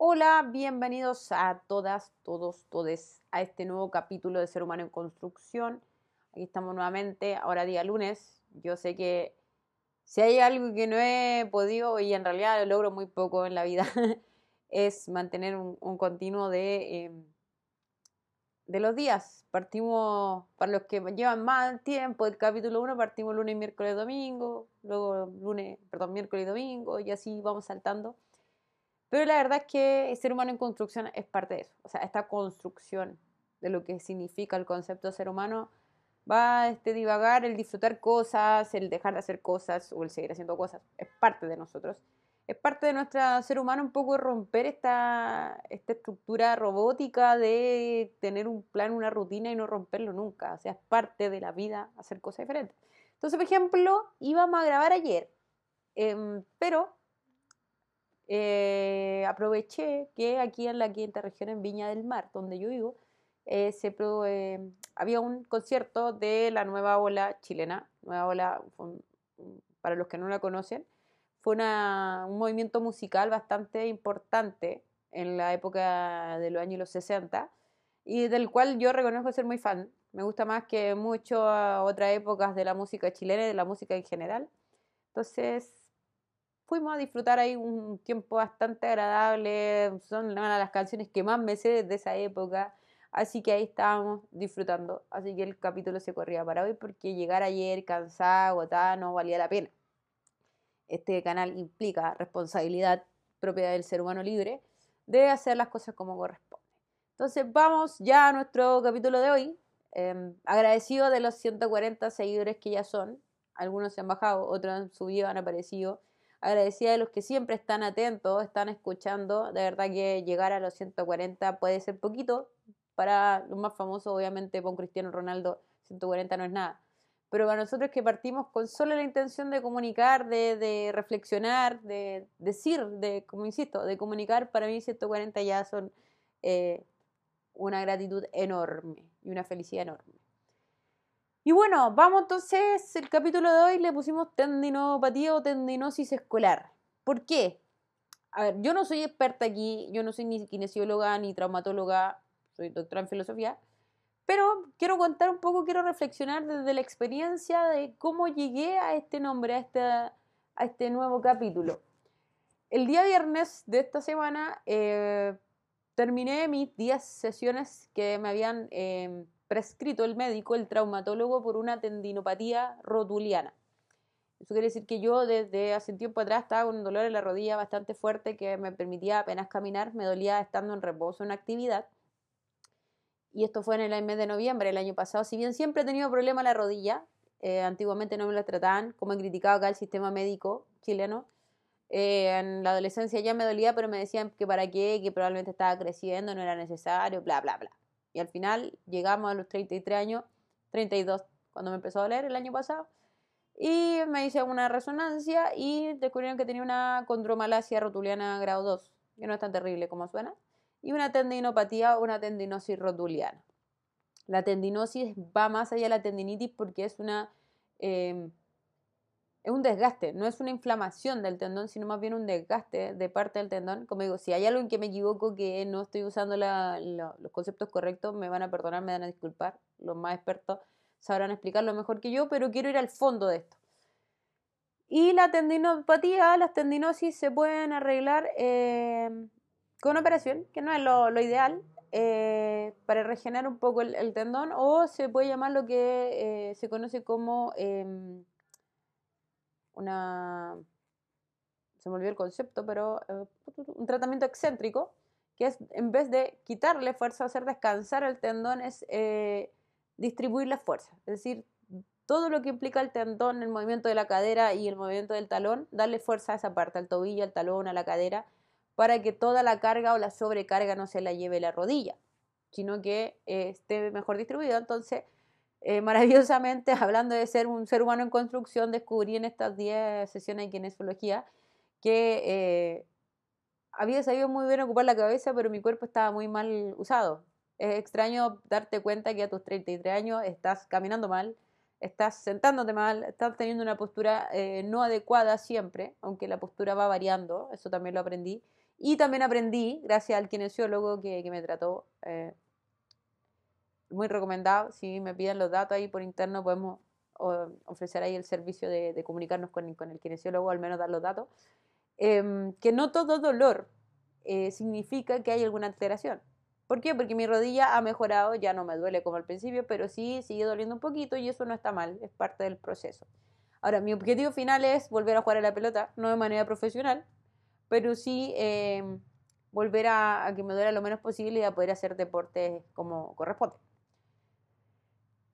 Hola, bienvenidos a todas, todos, todes a este nuevo capítulo de Ser Humano en Construcción. Aquí estamos nuevamente, ahora día lunes. Yo sé que si hay algo que no he podido, y en realidad lo logro muy poco en la vida, es mantener un, continuo de, em, de los días. Partimos, para los que llevan más tiempo, el capítulo 1, partimos lunes, miércoles, domingo, luego lunes, perdón, miércoles y domingo, y así vamos saltando. Pero la verdad es que el ser humano en construcción es parte de eso. O sea, esta construcción de lo que significa el concepto de ser humano va a este, divagar, el disfrutar cosas, el dejar de hacer cosas o el seguir haciendo cosas. Es parte de nosotros. Es parte de nuestro ser humano un poco romper esta, esta estructura robótica de tener un plan, una rutina y no romperlo nunca. O sea, es parte de la vida hacer cosas diferentes. Entonces, por ejemplo, íbamos a grabar ayer, em, pero eh, aproveché que aquí en la quinta región, en Viña del Mar, donde yo vivo, eh, se, eh, había un concierto de la nueva ola chilena. Nueva ola, para los que no la conocen, fue un movimiento musical bastante importante en la época de los años 60 y del cual yo reconozco ser muy fan. Me gusta más que mucho otras épocas de la música chilena y de la música en general. Entonces, fuimos a disfrutar ahí un tiempo bastante agradable. Son una de las canciones que más me sé de esa época. Así que ahí estábamos disfrutando. Así que el capítulo se corría para hoy porque llegar ayer cansado, agotada, no valía la pena. Este canal implica responsabilidad propia del ser humano libre de hacer las cosas como corresponde. Entonces vamos ya a nuestro capítulo de hoy. Em, agradecido de los 140 seguidores que ya son. Algunos se han bajado, otros han subido, han aparecido agradecida de los que siempre están atentos, están escuchando. De verdad que llegar a los 140 puede ser poquito. Para los más famosos, obviamente, con Cristiano Ronaldo, 140 no es nada. Pero para nosotros que partimos con solo la intención de comunicar, de, reflexionar, de decir, de, como insisto, de comunicar, para mí 140 ya son eh, una gratitud enorme y una felicidad enorme. Y bueno, vamos entonces, el capítulo de hoy le pusimos tendinopatía o tendinosis escolar. ¿Por qué? A ver, yo no soy experta aquí, yo no soy ni kinesióloga ni traumatóloga, soy doctora en filosofía, pero quiero contar un poco, quiero reflexionar desde la experiencia de cómo llegué a este nombre, a este, a este nuevo capítulo. El día viernes de esta semana eh, terminé mis 10 sesiones que me habían... Eh, prescrito el médico, el traumatólogo, por una tendinopatía rotuliana. Eso quiere decir que yo desde hace un tiempo atrás estaba con un dolor en la rodilla bastante fuerte que me permitía apenas caminar, me dolía estando en reposo en actividad. Y esto fue en el mes de noviembre del año pasado. Si bien siempre he tenido problema en la rodilla, eh, antiguamente no me lo trataban, como he criticado acá el sistema médico chileno. Eh, en la adolescencia ya me dolía, pero me decían que para qué, que probablemente estaba creciendo, no era necesario, bla, bla, bla. Y al final llegamos a los 33 años, 32 cuando me empezó a doler el año pasado. Y me hice una resonancia y descubrieron que tenía una condromalacia rotuliana grado 2, que no es tan terrible como suena, y una tendinopatía o una tendinosis rotuliana. La tendinosis va más allá de la tendinitis porque es una eh, es un desgaste, no es una inflamación del tendón, sino más bien un desgaste de parte del tendón. Como digo, si hay algo en que me equivoco, que no estoy usando los conceptos correctos, me van a perdonar, me van a disculpar. Los más expertos sabrán explicarlo mejor que yo, pero quiero ir al fondo de esto. Y la tendinopatía, las tendinosis se pueden arreglar eh, con operación, que no es lo, ideal, eh, para regenerar un poco el, tendón, o se puede llamar lo que eh, se conoce como em, una, se me olvidó el concepto, pero eh, un tratamiento excéntrico, que es en vez de quitarle fuerza, hacer descansar el tendón, es eh, distribuir la fuerza. Es decir, todo lo que implica el tendón, el movimiento de la cadera y el movimiento del talón, darle fuerza a esa parte, al tobillo, al talón, a la cadera, para que toda la carga o la sobrecarga no se la lleve la rodilla, sino que eh, esté mejor distribuido. Entonces, eh, maravillosamente, hablando de ser un ser humano en construcción, descubrí en estas 10 sesiones de kinesiología que eh, había sabido muy bien ocupar la cabeza, pero mi cuerpo estaba muy mal usado. Es extraño darte cuenta que a tus 33 años estás caminando mal, estás sentándote mal, estás teniendo una postura eh, no adecuada siempre, aunque la postura va variando, eso también lo aprendí, Y también aprendí, gracias al kinesiólogo que, me trató, muy recomendado, si me piden los datos ahí por interno podemos ofrecer ahí el servicio de, comunicarnos con, el kinesiólogo, al menos dar los datos, em, que no todo dolor eh, significa que hay alguna alteración. ¿Por qué? Porque mi rodilla ha mejorado, ya no me duele como al principio, pero sí sigue doliendo un poquito y eso no está mal, es parte del proceso. Ahora, mi objetivo final es volver a jugar a la pelota, no de manera profesional, pero sí em, volver a, a, que me duela lo menos posible y a poder hacer deporte como corresponde.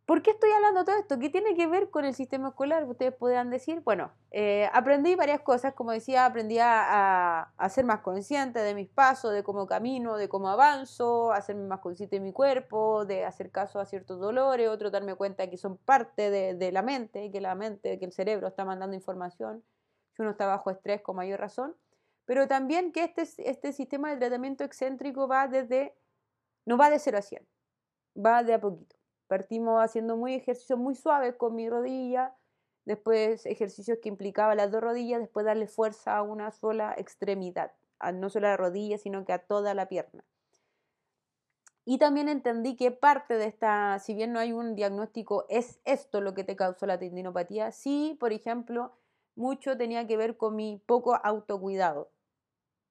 ¿Por qué estoy hablando de todo esto? ¿Qué tiene que ver con el sistema escolar? Ustedes podrán decir, bueno, eh, aprendí varias cosas, como decía, aprendí a, ser más consciente de mis pasos, de cómo camino, de cómo avanzo, a hacerme más consciente de mi cuerpo, de hacer caso a ciertos dolores, otro darme cuenta que son parte de, la mente, que la mente, que el cerebro está mandando información, si uno está bajo estrés con mayor razón, pero también que este, este sistema de tratamiento excéntrico va desde, no va de 0 a 100, va de a poquito. Partimos haciendo muy ejercicios muy suaves con mi rodilla, después ejercicios que implicaban las dos rodillas, después darle fuerza a una sola extremidad, no solo a la rodilla, sino que a toda la pierna. Y también entendí que parte de esta, si bien no hay un diagnóstico, es esto lo que te causó la tendinopatía. Sí, por ejemplo, mucho tenía que ver con mi poco autocuidado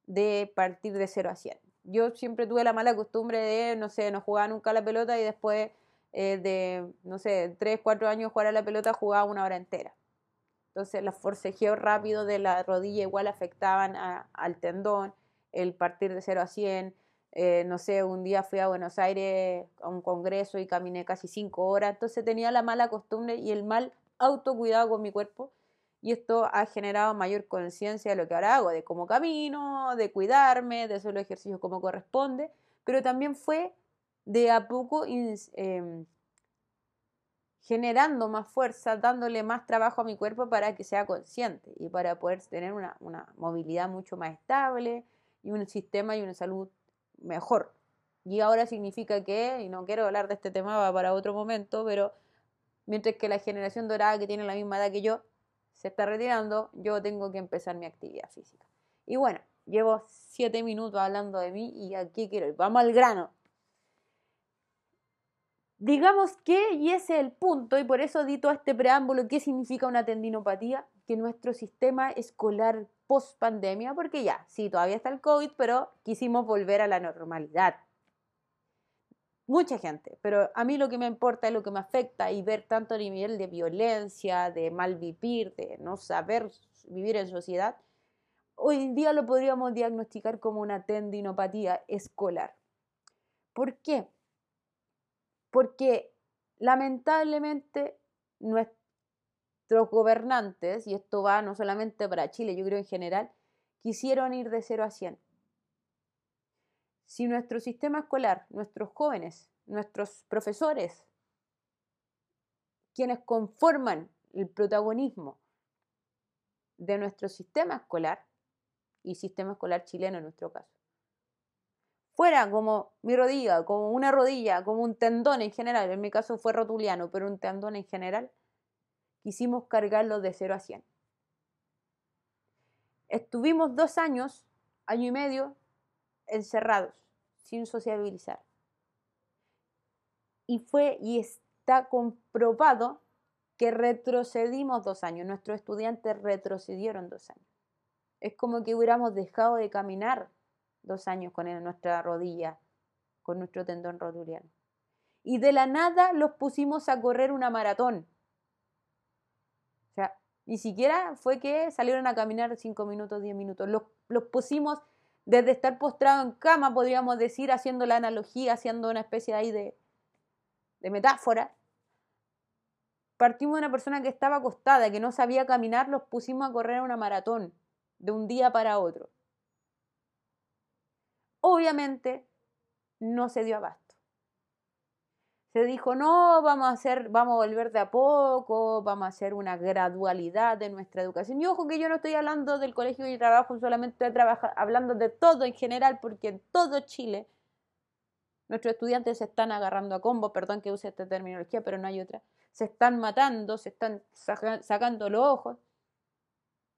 de partir de 0 a 100. Yo siempre tuve la mala costumbre de, no sé, no jugar nunca la pelota y después eh, de, no sé, 3, 4 años jugar a la pelota, jugaba una hora entera. Entonces los forcejeos rápidos de la rodilla igual afectaban al tendón, el partir de 0 a 100. Eh, no sé, un día fui a Buenos Aires a un congreso y caminé casi 5 horas, entonces tenía la mala costumbre y el mal autocuidado con mi cuerpo y esto ha generado mayor conciencia de lo que ahora hago, de cómo camino, de cuidarme, de hacer los ejercicios como corresponde, pero también fue de a poco em, generando más fuerza, dándole más trabajo a mi cuerpo para que sea consciente y para poder tener una, movilidad mucho más estable y un sistema y una salud mejor. Y ahora significa que, y no quiero hablar de este tema para otro momento, pero mientras que la generación dorada que tiene la misma edad que yo se está retirando, yo tengo que empezar mi actividad física. Y bueno, llevo siete minutos hablando de mí y aquí quiero ir. Vamos al grano. Digamos que, y ese es el punto, y por eso di todo este preámbulo, ¿qué significa una tendinopatía? Que nuestro sistema escolar post pandemia, porque ya, sí, todavía está el COVID, pero quisimos volver a la normalidad. Mucha gente, pero a mí lo que me importa es lo que me afecta y ver tanto nivel de violencia, de mal vivir, de no saber vivir en sociedad, hoy en día lo podríamos diagnosticar como una tendinopatía escolar. ¿Por qué? Porque lamentablemente nuestros gobernantes, y esto va no solamente para Chile, yo creo en general, quisieron ir de 0 a 100. Si nuestro sistema escolar, nuestros jóvenes, nuestros profesores, quienes conforman el protagonismo de nuestro sistema escolar, y sistema escolar chileno en nuestro caso, fuera como mi rodilla, como una rodilla, como un tendón en general, en mi caso fue rotuliano, pero un tendón en general, quisimos cargarlo de 0 a 100. Estuvimos dos años, año y medio, encerrados, sin sociabilizar. Y fue y está comprobado que retrocedimos dos años, nuestros estudiantes retrocedieron dos años. Es como que hubiéramos dejado de caminar dos años con nuestra rodilla, con nuestro tendón rotuliano. Y de la nada los pusimos a correr una maratón. O sea, ni siquiera fue que salieron a caminar cinco minutos, diez minutos. Los, los pusimos desde estar postrado en cama, podríamos decir, haciendo la analogía, haciendo una especie ahí de, de metáfora. Partimos de una persona que estaba acostada, que no sabía caminar, los pusimos a correr una maratón de un día para otro obviamente no se dio abasto. Se dijo, no, vamos a hacer, vamos a volver de a poco, vamos a hacer una gradualidad de nuestra educación. Y ojo que yo no estoy hablando del colegio y trabajo, solamente estoy hablando de todo en general, porque en todo Chile nuestros estudiantes se están agarrando a combo, perdón que use esta terminología, pero no hay otra. Se están matando, se están sacando los ojos.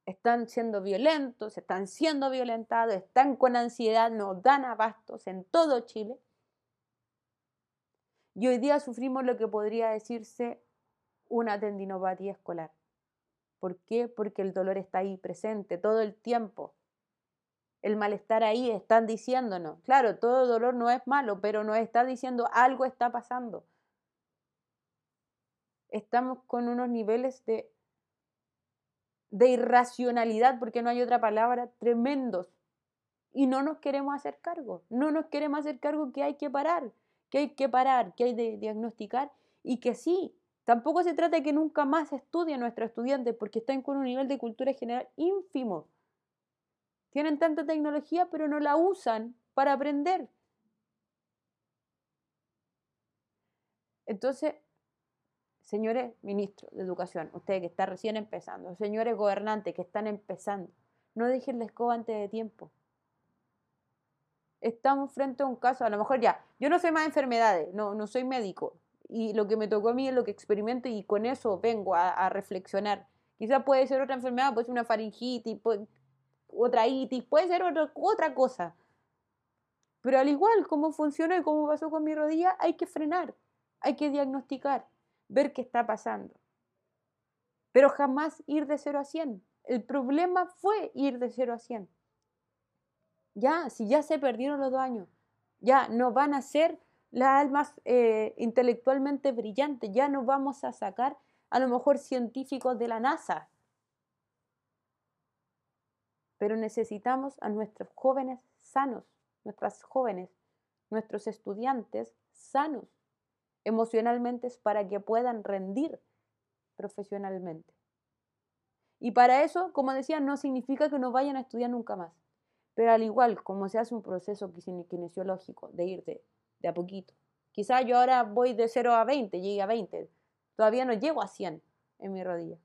Están siendo violentos, están siendo violentados, están con ansiedad, no dan abastos en todo Chile. Y hoy día sufrimos lo que podría decirse una tendinopatía escolar. ¿Por qué? Porque el dolor está ahí presente todo el tiempo. El malestar ahí están diciéndonos. Claro, todo dolor no es malo, pero nos está diciendo algo está pasando. Estamos con unos niveles de de irracionalidad, porque no hay otra palabra, tremendos. Y no nos queremos hacer cargo, no nos queremos hacer cargo que hay que parar, que hay que parar, que hay que diagnosticar y que sí, tampoco se trata de que nunca más estudie nuestro estudiante porque están con un nivel de cultura general ínfimo. Tienen tanta tecnología pero no la usan para aprender. Entonces, señores ministros de educación, ustedes que están recién empezando, señores gobernantes que están empezando, no dejen la escoba antes de tiempo. Estamos frente a un caso, a lo mejor ya, yo no sé más enfermedades, no, no soy médico, y lo que me tocó a mí es lo que experimento y con eso vengo a, reflexionar. Quizás puede ser otra enfermedad, puede ser una faringitis, otra itis, puede ser otra cosa. Pero al igual como funcionó y como pasó con mi rodilla, hay que frenar, hay que diagnosticar ver qué está pasando. Pero jamás ir de 0 a 100. El problema fue ir de 0 a 100. Ya, si ya se perdieron los dos años, ya no van a ser las almas eh, intelectualmente brillantes, ya no vamos a sacar a lo mejor científicos de la NASA. Pero necesitamos a nuestros jóvenes sanos, nuestras jóvenes, nuestros estudiantes sanos emocionalmente es para que puedan rendir profesionalmente. Y para eso, como decía, no significa que no vayan a estudiar nunca más. Pero al igual como se hace un proceso kinesiológico de ir de, a poquito. Quizá yo ahora voy de 0 a 20, llegue a 20. Todavía no llego a 100 en mi rodilla.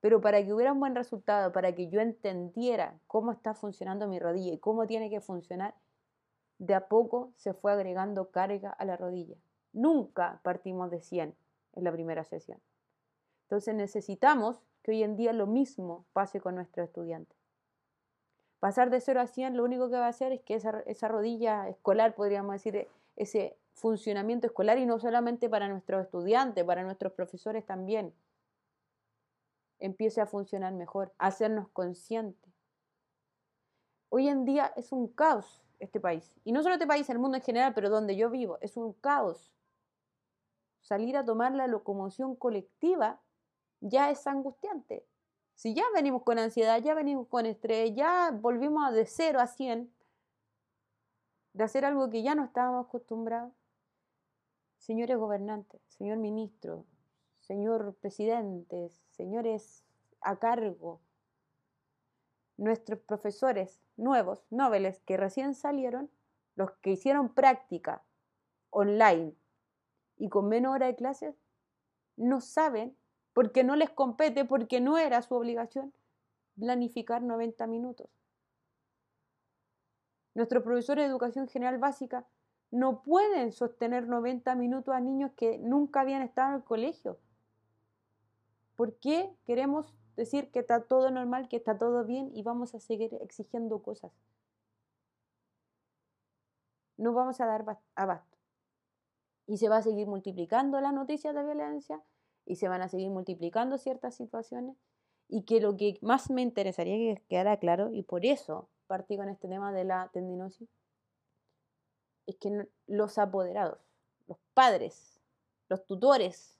Pero para que hubiera un buen resultado, para que yo entendiera cómo está funcionando mi rodilla y cómo tiene que funcionar, de a poco se fue agregando carga a la rodilla. Nunca partimos de 100 en la primera sesión. Entonces necesitamos que hoy en día lo mismo pase con nuestros estudiantes. Pasar de 0 a 100 lo único que va a hacer es que esa, esa rodilla escolar, podríamos decir, ese funcionamiento escolar y no solamente para nuestros estudiantes, para nuestros profesores también, empiece a funcionar mejor, a hacernos conscientes. Hoy en día es un caos este país. Y no solo este país, el mundo en general, pero donde yo vivo, es un caos salir a tomar la locomoción colectiva ya es angustiante. Si ya venimos con ansiedad, ya venimos con estrés, ya volvimos de cero a 100, de hacer algo que ya no estábamos acostumbrados. Señores gobernantes, señor ministro, señor presidente, señores a cargo, nuestros profesores nuevos, noveles, que recién salieron, los que hicieron práctica online y con menos hora de clases, no saben, porque no les compete, porque no era su obligación, planificar 90 minutos. Nuestros profesores de educación general básica no pueden sostener 90 minutos a niños que nunca habían estado en el colegio. ¿Por qué queremos decir que está todo normal, que está todo bien y vamos a seguir exigiendo cosas? No vamos a dar abasto y se va a seguir multiplicando las noticias de violencia y se van a seguir multiplicando ciertas situaciones y que lo que más me interesaría que quedara claro y por eso partí con este tema de la tendinosis es que los apoderados, los padres, los tutores,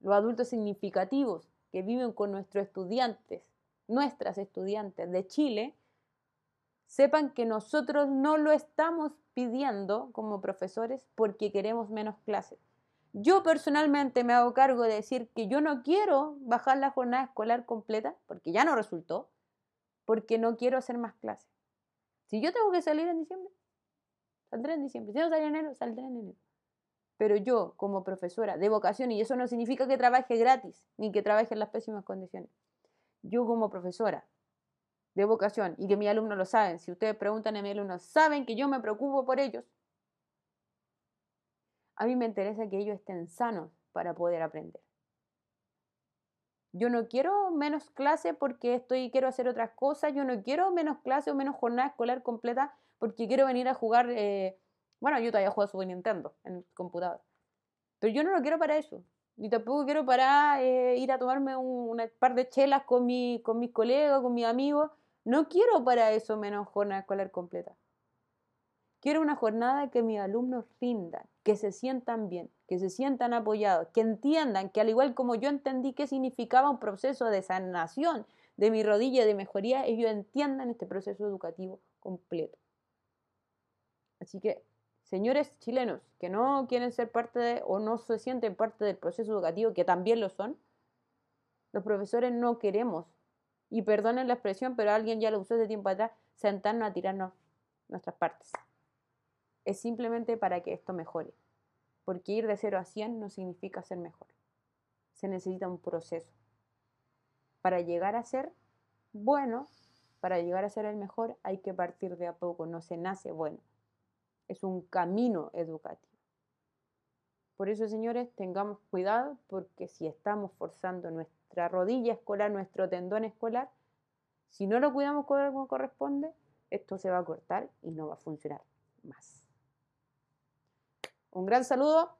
los adultos significativos que viven con nuestros estudiantes, nuestras estudiantes de Chile, sepan que nosotros no lo estamos pidiendo como profesores porque queremos menos clases. Yo personalmente me hago cargo de decir que yo no quiero bajar la jornada escolar completa, porque ya no resultó, porque no quiero hacer más clases. Si yo tengo que salir en diciembre, saldré en diciembre. Si no salgo en enero, saldré en enero. Pero yo, como profesora de vocación, y eso no significa que trabaje gratis, ni que trabaje en las pésimas condiciones, yo como profesora de vocación y que mis alumnos lo saben, si ustedes preguntan a mis alumnos, saben que yo me preocupo por ellos, a mí me interesa que ellos estén sanos para poder aprender. Yo no quiero menos clase porque estoy quiero hacer otras cosas. Yo no quiero menos clase o menos jornada escolar completa porque quiero venir a jugar. Eh, bueno, yo todavía juego Super Nintendo en el computador. Pero yo no lo quiero para eso. Ni tampoco quiero para eh, ir a tomarme un, par de chelas con, mi, con mis colegas, con mis amigos. No quiero para eso menos jornada escolar completa. Quiero una jornada que mis alumnos rindan, que se sientan bien, que se sientan apoyados, que entiendan que al igual como yo entendí qué significaba un proceso de sanación de mi rodilla de mejoría, ellos entiendan este proceso educativo completo. Así que, señores chilenos que no quieren ser parte de o no se sienten parte del proceso educativo, que también lo son, los profesores no queremos, y perdonen la expresión, pero alguien ya lo usó hace tiempo atrás, sentarnos a tirarnos nuestras partes es simplemente para que esto mejore. Porque ir de 0 a 100 no significa ser mejor. Se necesita un proceso. Para llegar a ser bueno, para llegar a ser el mejor, hay que partir de a poco. No se nace bueno. Es un camino educativo. Por eso, señores, tengamos cuidado porque si estamos forzando nuestra rodilla escolar, nuestro tendón escolar, si no lo cuidamos como corresponde, esto se va a cortar y no va a funcionar más. Un gran saludo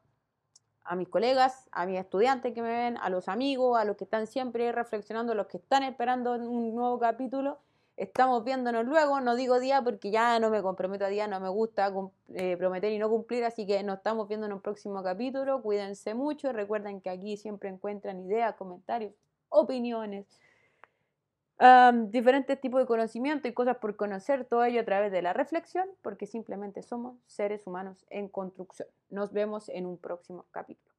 a mis colegas, a mis estudiantes que me ven, a los amigos, a los que están siempre reflexionando, a los que están esperando un nuevo capítulo. Estamos viéndonos luego, no digo día porque ya no me comprometo a día, no me gusta eh, prometer y no cumplir, así que nos estamos viendo en un próximo capítulo. Cuídense mucho, recuerden que aquí siempre encuentran ideas, comentarios, opiniones diferentes tipos de conocimiento y cosas por conocer, todo ello a través de la reflexión, porque simplemente somos seres humanos en construcción. Nos vemos en un próximo capítulo.